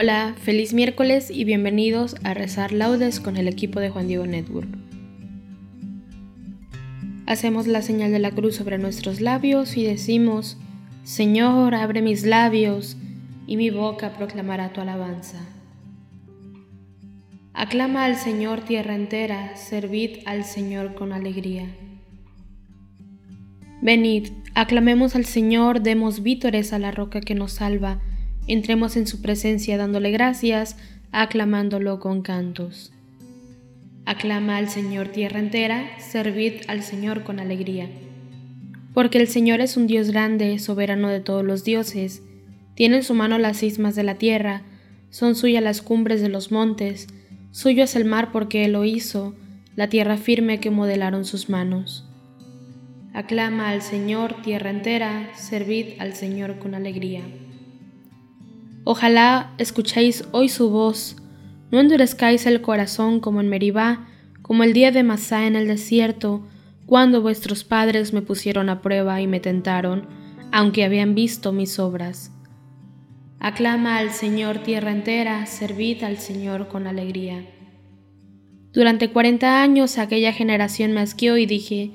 Hola, feliz miércoles y bienvenidos a Rezar Laudes con el equipo de Juan Diego Network. Hacemos la señal de la cruz sobre nuestros labios y decimos, Señor, abre mis labios y mi boca proclamará tu alabanza. Aclama al Señor tierra entera, servid al Señor con alegría. Venid, aclamemos al Señor, demos vítores a la roca que nos salva Entremos en su presencia dándole gracias, aclamándolo con cantos. Aclama al Señor tierra entera, servid al Señor con alegría. Porque el Señor es un Dios grande, soberano de todos los dioses, tiene en su mano las cismas de la tierra, son suyas las cumbres de los montes, suyo es el mar porque Él lo hizo, la tierra firme que modelaron sus manos. Aclama al Señor tierra entera, servid al Señor con alegría. Ojalá escuchéis hoy su voz, no endurezcáis el corazón como en Meribá, como el día de Masá en el desierto, cuando vuestros padres me pusieron a prueba y me tentaron, aunque habían visto mis obras. Aclama al Señor tierra entera, servid al Señor con alegría. Durante cuarenta años aquella generación me asqueó y dije,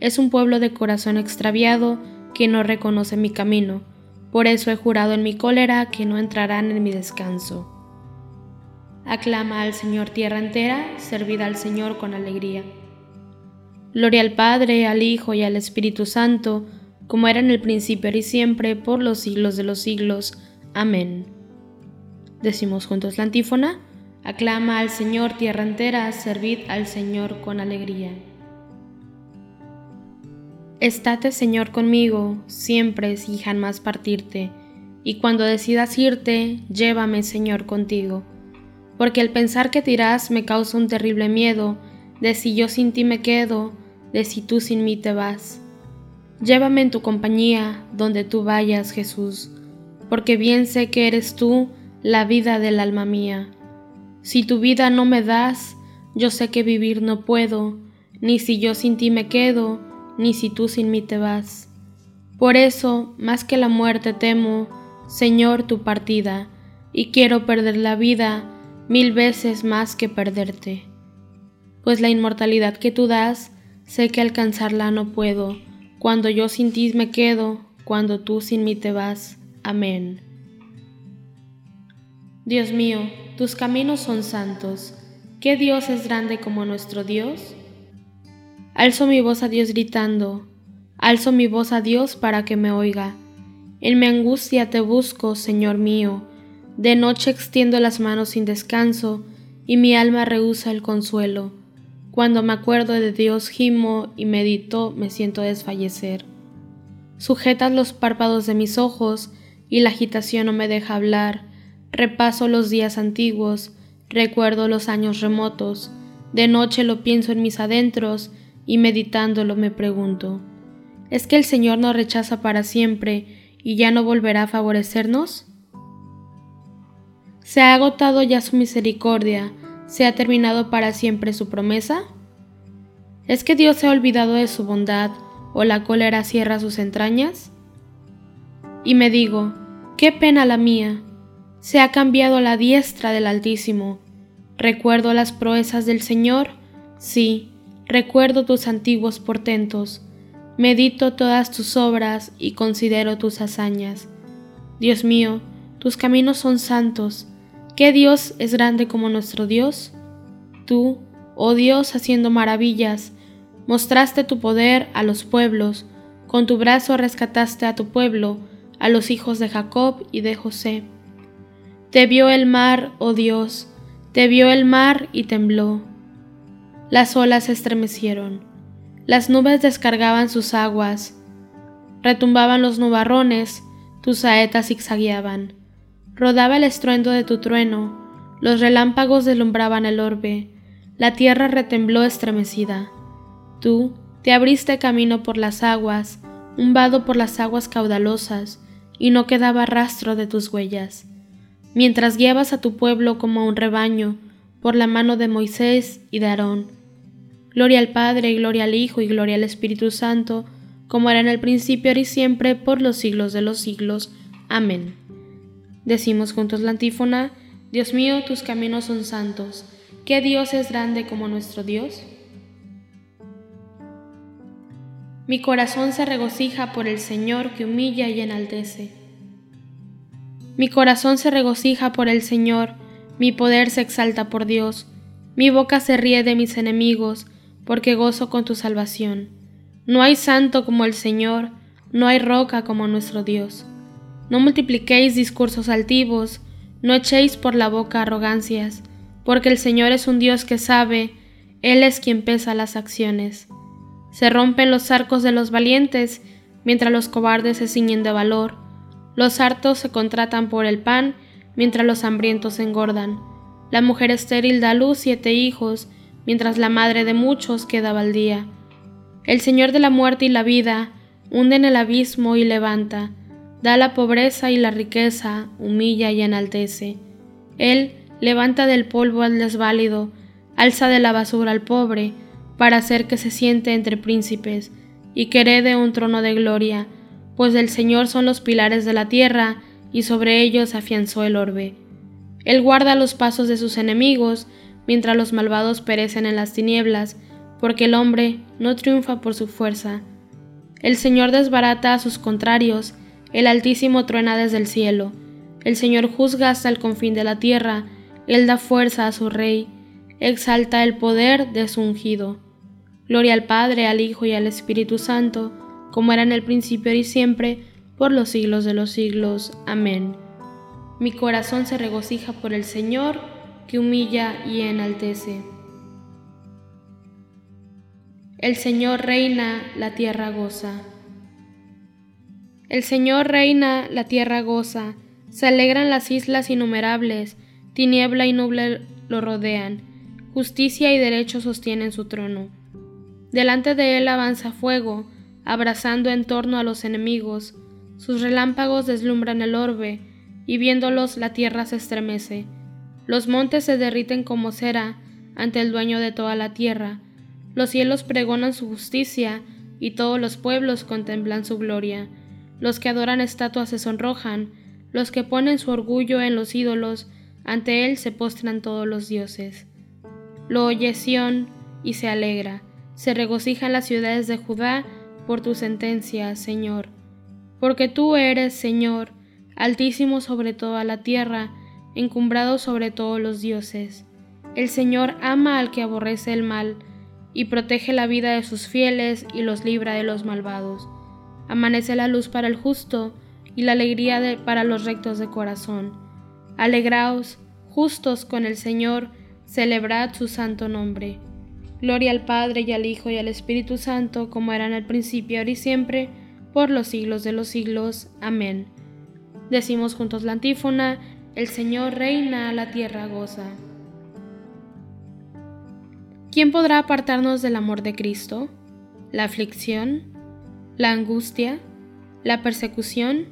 es un pueblo de corazón extraviado que no reconoce mi camino por eso he jurado en mi cólera que no entrarán en mi descanso. Aclama al Señor tierra entera, servida al Señor con alegría. Gloria al Padre, al Hijo y al Espíritu Santo, como era en el principio y siempre, por los siglos de los siglos. Amén. Decimos juntos la antífona. Aclama al Señor tierra entera, servid al Señor con alegría. Estate, Señor, conmigo, siempre y jamás partirte, y cuando decidas irte, llévame, Señor, contigo. Porque el pensar que te irás me causa un terrible miedo, de si yo sin ti me quedo, de si tú sin mí te vas. Llévame en tu compañía, donde tú vayas, Jesús, porque bien sé que eres tú la vida del alma mía. Si tu vida no me das, yo sé que vivir no puedo, ni si yo sin ti me quedo, ni si tú sin mí te vas. Por eso, más que la muerte temo, Señor, tu partida, y quiero perder la vida mil veces más que perderte. Pues la inmortalidad que tú das, sé que alcanzarla no puedo, cuando yo sin ti me quedo, cuando tú sin mí te vas. Amén. Dios mío, tus caminos son santos. ¿Qué Dios es grande como nuestro Dios? Alzo mi voz a Dios gritando, alzo mi voz a Dios para que me oiga. En mi angustia te busco, Señor mío. De noche extiendo las manos sin descanso, y mi alma rehúsa el consuelo. Cuando me acuerdo de Dios gimo y medito, me siento desfallecer. Sujetas los párpados de mis ojos, y la agitación no me deja hablar. Repaso los días antiguos, recuerdo los años remotos. De noche lo pienso en mis adentros, y meditándolo me pregunto, ¿es que el Señor nos rechaza para siempre y ya no volverá a favorecernos? ¿Se ha agotado ya su misericordia? ¿Se ha terminado para siempre su promesa? ¿Es que Dios se ha olvidado de su bondad o la cólera cierra sus entrañas? Y me digo, qué pena la mía, se ha cambiado la diestra del Altísimo. Recuerdo las proezas del Señor, sí, recuerdo tus antiguos portentos, medito todas tus obras y considero tus hazañas. Dios mío, tus caminos son santos, ¿Qué Dios es grande como nuestro Dios? Tú, oh Dios, haciendo maravillas, mostraste tu poder a los pueblos, con tu brazo rescataste a tu pueblo, a los hijos de Jacob y de José. Te vio el mar, oh Dios, te vio el mar y tembló. Las olas se estremecieron, las nubes descargaban sus aguas, retumbaban los nubarrones, tus saetas zigzagueaban rodaba el estruendo de tu trueno, los relámpagos deslumbraban el orbe, la tierra retembló estremecida. Tú te abriste camino por las aguas, un vado por las aguas caudalosas, y no quedaba rastro de tus huellas. Mientras guiabas a tu pueblo como a un rebaño, por la mano de Moisés y de Aarón. Gloria al Padre, gloria al Hijo, y gloria al Espíritu Santo, como era en el principio, ahora y siempre, por los siglos de los siglos. Amén. Decimos juntos la antífona, Dios mío, tus caminos son santos. ¿Qué Dios es grande como nuestro Dios? Mi corazón se regocija por el Señor que humilla y enaltece. Mi corazón se regocija por el Señor, mi poder se exalta por Dios, mi boca se ríe de mis enemigos, porque gozo con tu salvación. No hay santo como el Señor, no hay roca como nuestro Dios. No multipliquéis discursos altivos, no echéis por la boca arrogancias, porque el Señor es un Dios que sabe, Él es quien pesa las acciones. Se rompen los arcos de los valientes, mientras los cobardes se ciñen de valor. Los hartos se contratan por el pan, mientras los hambrientos engordan. La mujer estéril da luz siete hijos, mientras la madre de muchos queda baldía. El Señor de la muerte y la vida hunde en el abismo y levanta da la pobreza y la riqueza, humilla y enaltece. Él levanta del polvo al desválido, alza de la basura al pobre, para hacer que se siente entre príncipes, y que herede un trono de gloria, pues del Señor son los pilares de la tierra, y sobre ellos afianzó el orbe. Él guarda los pasos de sus enemigos, mientras los malvados perecen en las tinieblas, porque el hombre no triunfa por su fuerza. El Señor desbarata a sus contrarios, el Altísimo truena desde el cielo, el Señor juzga hasta el confín de la tierra, Él da fuerza a su Rey, exalta el poder de su ungido. Gloria al Padre, al Hijo y al Espíritu Santo, como era en el principio y siempre, por los siglos de los siglos. Amén. Mi corazón se regocija por el Señor, que humilla y enaltece. El Señor reina, la tierra goza. El Señor reina, la tierra goza, se alegran las islas innumerables, tiniebla y nuble lo rodean, justicia y derecho sostienen su trono. Delante de él avanza fuego, abrazando en torno a los enemigos, sus relámpagos deslumbran el orbe, y viéndolos la tierra se estremece. Los montes se derriten como cera ante el dueño de toda la tierra, los cielos pregonan su justicia, y todos los pueblos contemplan su gloria. Los que adoran estatuas se sonrojan, los que ponen su orgullo en los ídolos, ante él se postran todos los dioses. Lo oye Sión y se alegra, se regocijan las ciudades de Judá por tu sentencia, Señor. Porque tú eres, Señor, altísimo sobre toda la tierra, encumbrado sobre todos los dioses. El Señor ama al que aborrece el mal, y protege la vida de sus fieles y los libra de los malvados amanece la luz para el justo y la alegría para los rectos de corazón. Alegraos, justos con el Señor, celebrad su santo nombre. Gloria al Padre y al Hijo y al Espíritu Santo, como era en el principio, ahora y siempre, por los siglos de los siglos. Amén. Decimos juntos la antífona, el Señor reina, la tierra goza. ¿Quién podrá apartarnos del amor de Cristo? ¿La aflicción? la angustia, la persecución,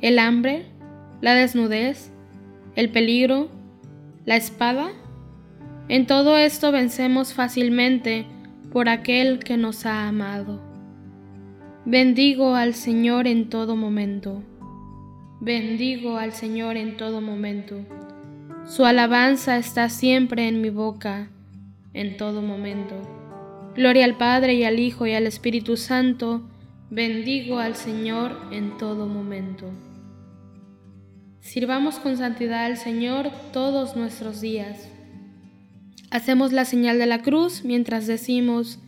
el hambre, la desnudez, el peligro, la espada? En todo esto vencemos fácilmente por aquel que nos ha amado. Bendigo al Señor en todo momento. Bendigo al Señor en todo momento. Su alabanza está siempre en mi boca, en todo momento. Gloria al Padre y al Hijo y al Espíritu Santo. Bendigo al Señor en todo momento. Sirvamos con santidad al Señor todos nuestros días. Hacemos la señal de la cruz mientras decimos,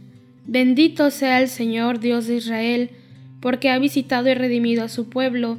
Bendito sea el Señor Dios de Israel, porque ha visitado y redimido a su pueblo,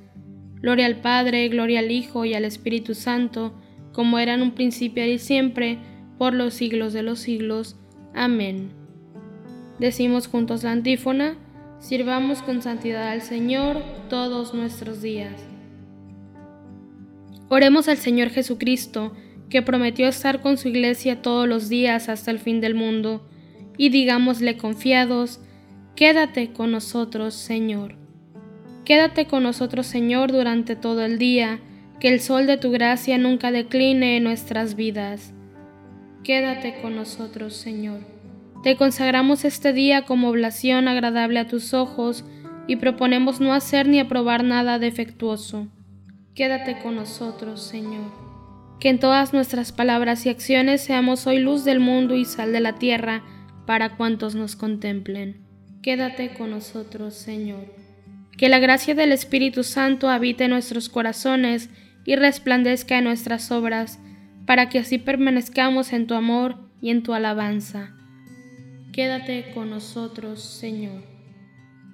Gloria al Padre, gloria al Hijo y al Espíritu Santo, como era en un principio y siempre, por los siglos de los siglos. Amén. Decimos juntos la antífona, Sirvamos con santidad al Señor todos nuestros días. Oremos al Señor Jesucristo, que prometió estar con su iglesia todos los días hasta el fin del mundo, y digámosle confiados, Quédate con nosotros, Señor. Quédate con nosotros, Señor, durante todo el día, que el sol de tu gracia nunca decline en nuestras vidas. Quédate con nosotros, Señor. Te consagramos este día como oblación agradable a tus ojos y proponemos no hacer ni aprobar nada defectuoso. Quédate con nosotros, Señor. Que en todas nuestras palabras y acciones seamos hoy luz del mundo y sal de la tierra para cuantos nos contemplen. Quédate con nosotros, Señor. Que la gracia del Espíritu Santo habite en nuestros corazones y resplandezca en nuestras obras, para que así permanezcamos en tu amor y en tu alabanza Quédate con nosotros, Señor.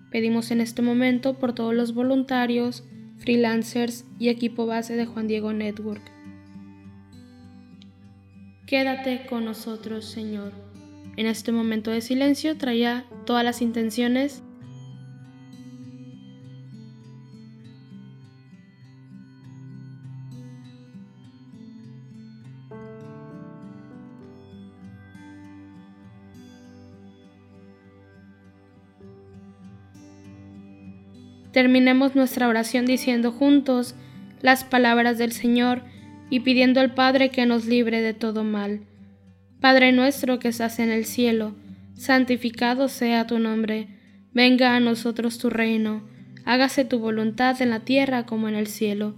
Pedimos en este momento por todos los voluntarios, freelancers y equipo base de Juan Diego Network. Quédate con nosotros, Señor. En este momento de silencio traía todas las intenciones Terminemos nuestra oración diciendo juntos las palabras del Señor y pidiendo al Padre que nos libre de todo mal. Padre nuestro que estás en el cielo, santificado sea tu nombre, venga a nosotros tu reino, hágase tu voluntad en la tierra como en el cielo.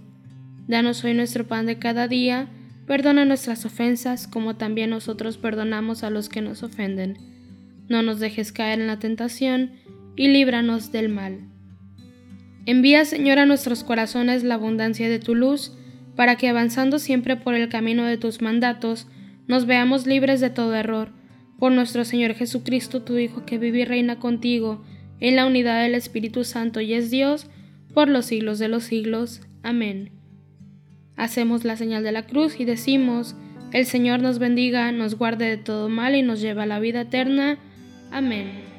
Danos hoy nuestro pan de cada día, perdona nuestras ofensas como también nosotros perdonamos a los que nos ofenden. No nos dejes caer en la tentación y líbranos del mal. Envía, Señor, a nuestros corazones la abundancia de tu luz, para que avanzando siempre por el camino de tus mandatos, nos veamos libres de todo error. Por nuestro Señor Jesucristo, tu Hijo, que vive y reina contigo, en la unidad del Espíritu Santo y es Dios, por los siglos de los siglos. Amén. Hacemos la señal de la cruz y decimos, el Señor nos bendiga, nos guarde de todo mal y nos lleva a la vida eterna. Amén.